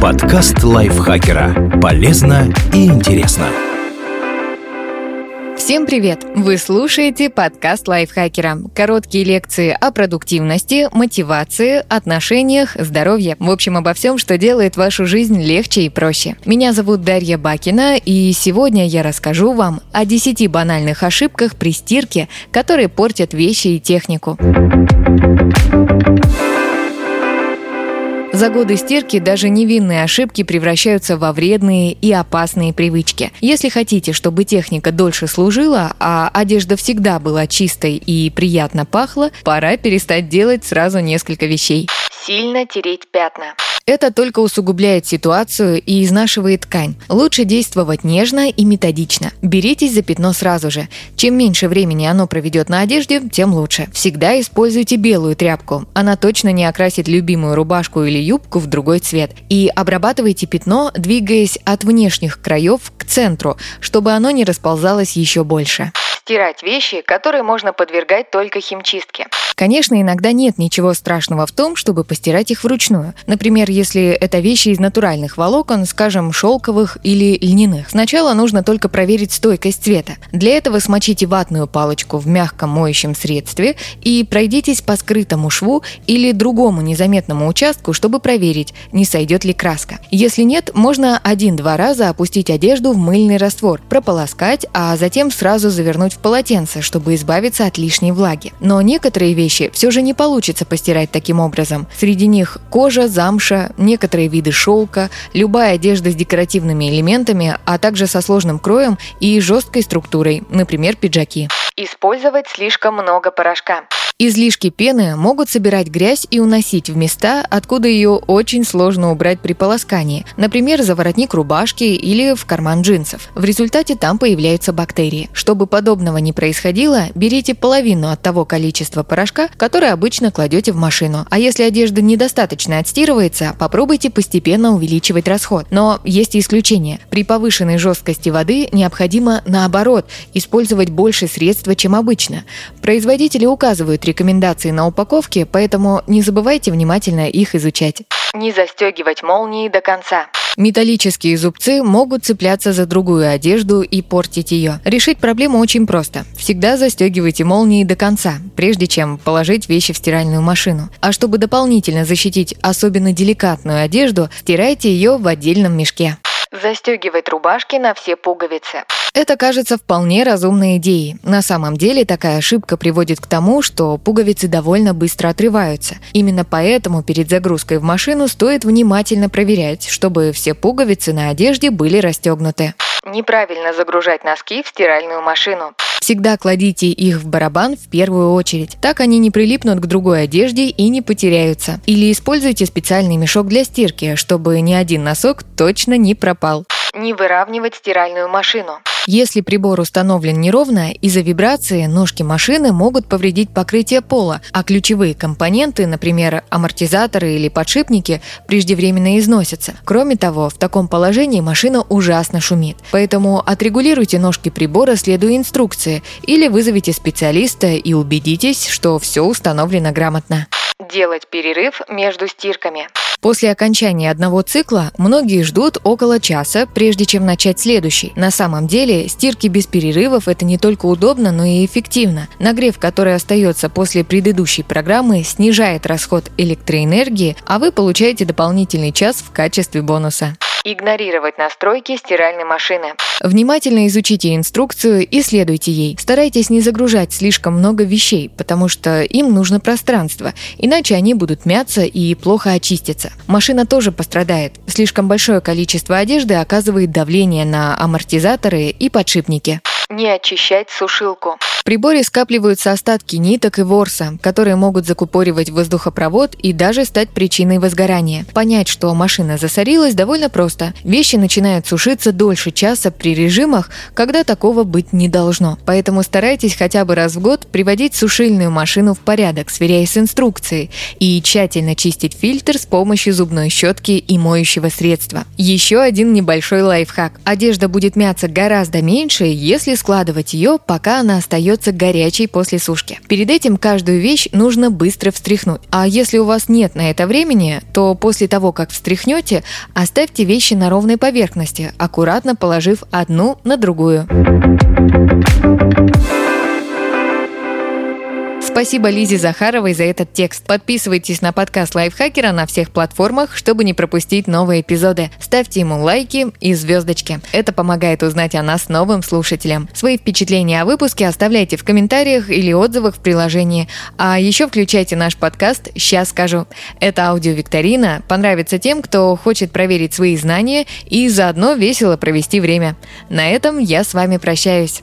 Подкаст лайфхакера. Полезно и интересно. Всем привет! Вы слушаете подкаст лайфхакера. Короткие лекции о продуктивности, мотивации, отношениях, здоровье. В общем, обо всем, что делает вашу жизнь легче и проще. Меня зовут Дарья Бакина, и сегодня я расскажу вам о 10 банальных ошибках при стирке, которые портят вещи и технику. За годы стирки даже невинные ошибки превращаются во вредные и опасные привычки. Если хотите, чтобы техника дольше служила, а одежда всегда была чистой и приятно пахла, пора перестать делать сразу несколько вещей. Сильно тереть пятна. Это только усугубляет ситуацию и изнашивает ткань. Лучше действовать нежно и методично. Беритесь за пятно сразу же. Чем меньше времени оно проведет на одежде, тем лучше. Всегда используйте белую тряпку. Она точно не окрасит любимую рубашку или юбку в другой цвет. И обрабатывайте пятно, двигаясь от внешних краев к центру, чтобы оно не расползалось еще больше стирать вещи, которые можно подвергать только химчистке. Конечно, иногда нет ничего страшного в том, чтобы постирать их вручную. Например, если это вещи из натуральных волокон, скажем, шелковых или льняных. Сначала нужно только проверить стойкость цвета. Для этого смочите ватную палочку в мягком моющем средстве и пройдитесь по скрытому шву или другому незаметному участку, чтобы проверить, не сойдет ли краска. Если нет, можно один-два раза опустить одежду в мыльный раствор, прополоскать, а затем сразу завернуть в полотенце, чтобы избавиться от лишней влаги. Но некоторые вещи все же не получится постирать таким образом. Среди них кожа, замша, некоторые виды шелка, любая одежда с декоративными элементами, а также со сложным кроем и жесткой структурой, например, пиджаки. Использовать слишком много порошка. Излишки пены могут собирать грязь и уносить в места, откуда ее очень сложно убрать при полоскании, например, за воротник рубашки или в карман джинсов. В результате там появляются бактерии. Чтобы подобного не происходило, берите половину от того количества порошка, которое обычно кладете в машину. А если одежда недостаточно отстирывается, попробуйте постепенно увеличивать расход. Но есть исключения. При повышенной жесткости воды необходимо, наоборот, использовать больше средства, чем обычно. Производители указывают рекомендации на упаковке, поэтому не забывайте внимательно их изучать. Не застегивать молнии до конца. Металлические зубцы могут цепляться за другую одежду и портить ее. Решить проблему очень просто. Всегда застегивайте молнии до конца, прежде чем положить вещи в стиральную машину. А чтобы дополнительно защитить особенно деликатную одежду, стирайте ее в отдельном мешке. Застегивать рубашки на все пуговицы. Это кажется вполне разумной идеей. На самом деле такая ошибка приводит к тому, что пуговицы довольно быстро отрываются. Именно поэтому перед загрузкой в машину стоит внимательно проверять, чтобы все пуговицы на одежде были расстегнуты. Неправильно загружать носки в стиральную машину. Всегда кладите их в барабан в первую очередь. Так они не прилипнут к другой одежде и не потеряются. Или используйте специальный мешок для стирки, чтобы ни один носок точно не пропал. Не выравнивать стиральную машину. Если прибор установлен неровно, из-за вибрации ножки машины могут повредить покрытие пола, а ключевые компоненты, например, амортизаторы или подшипники, преждевременно износятся. Кроме того, в таком положении машина ужасно шумит. Поэтому отрегулируйте ножки прибора, следуя инструкции, или вызовите специалиста и убедитесь, что все установлено грамотно. Делать перерыв между стирками. После окончания одного цикла многие ждут около часа, прежде чем начать следующий. На самом деле, стирки без перерывов – это не только удобно, но и эффективно. Нагрев, который остается после предыдущей программы, снижает расход электроэнергии, а вы получаете дополнительный час в качестве бонуса. Игнорировать настройки стиральной машины. Внимательно изучите инструкцию и следуйте ей. Старайтесь не загружать слишком много вещей, потому что им нужно пространство, иначе они будут мяться и плохо очистятся. Машина тоже пострадает. Слишком большое количество одежды оказывает давление на амортизаторы и подшипники. Не очищать сушилку. В приборе скапливаются остатки ниток и ворса, которые могут закупоривать воздухопровод и даже стать причиной возгорания. Понять, что машина засорилась, довольно просто. Вещи начинают сушиться дольше часа при режимах, когда такого быть не должно. Поэтому старайтесь хотя бы раз в год приводить сушильную машину в порядок, сверяясь с инструкцией, и тщательно чистить фильтр с помощью зубной щетки и моющего средства. Еще один небольшой лайфхак. Одежда будет мяться гораздо меньше, если складывать ее, пока она остается остается горячей после сушки. Перед этим каждую вещь нужно быстро встряхнуть. А если у вас нет на это времени, то после того, как встряхнете, оставьте вещи на ровной поверхности, аккуратно положив одну на другую. Спасибо Лизе Захаровой за этот текст. Подписывайтесь на подкаст Лайфхакера на всех платформах, чтобы не пропустить новые эпизоды. Ставьте ему лайки и звездочки. Это помогает узнать о нас новым слушателям. Свои впечатления о выпуске оставляйте в комментариях или отзывах в приложении. А еще включайте наш подкаст «Сейчас скажу». Это аудиовикторина понравится тем, кто хочет проверить свои знания и заодно весело провести время. На этом я с вами прощаюсь.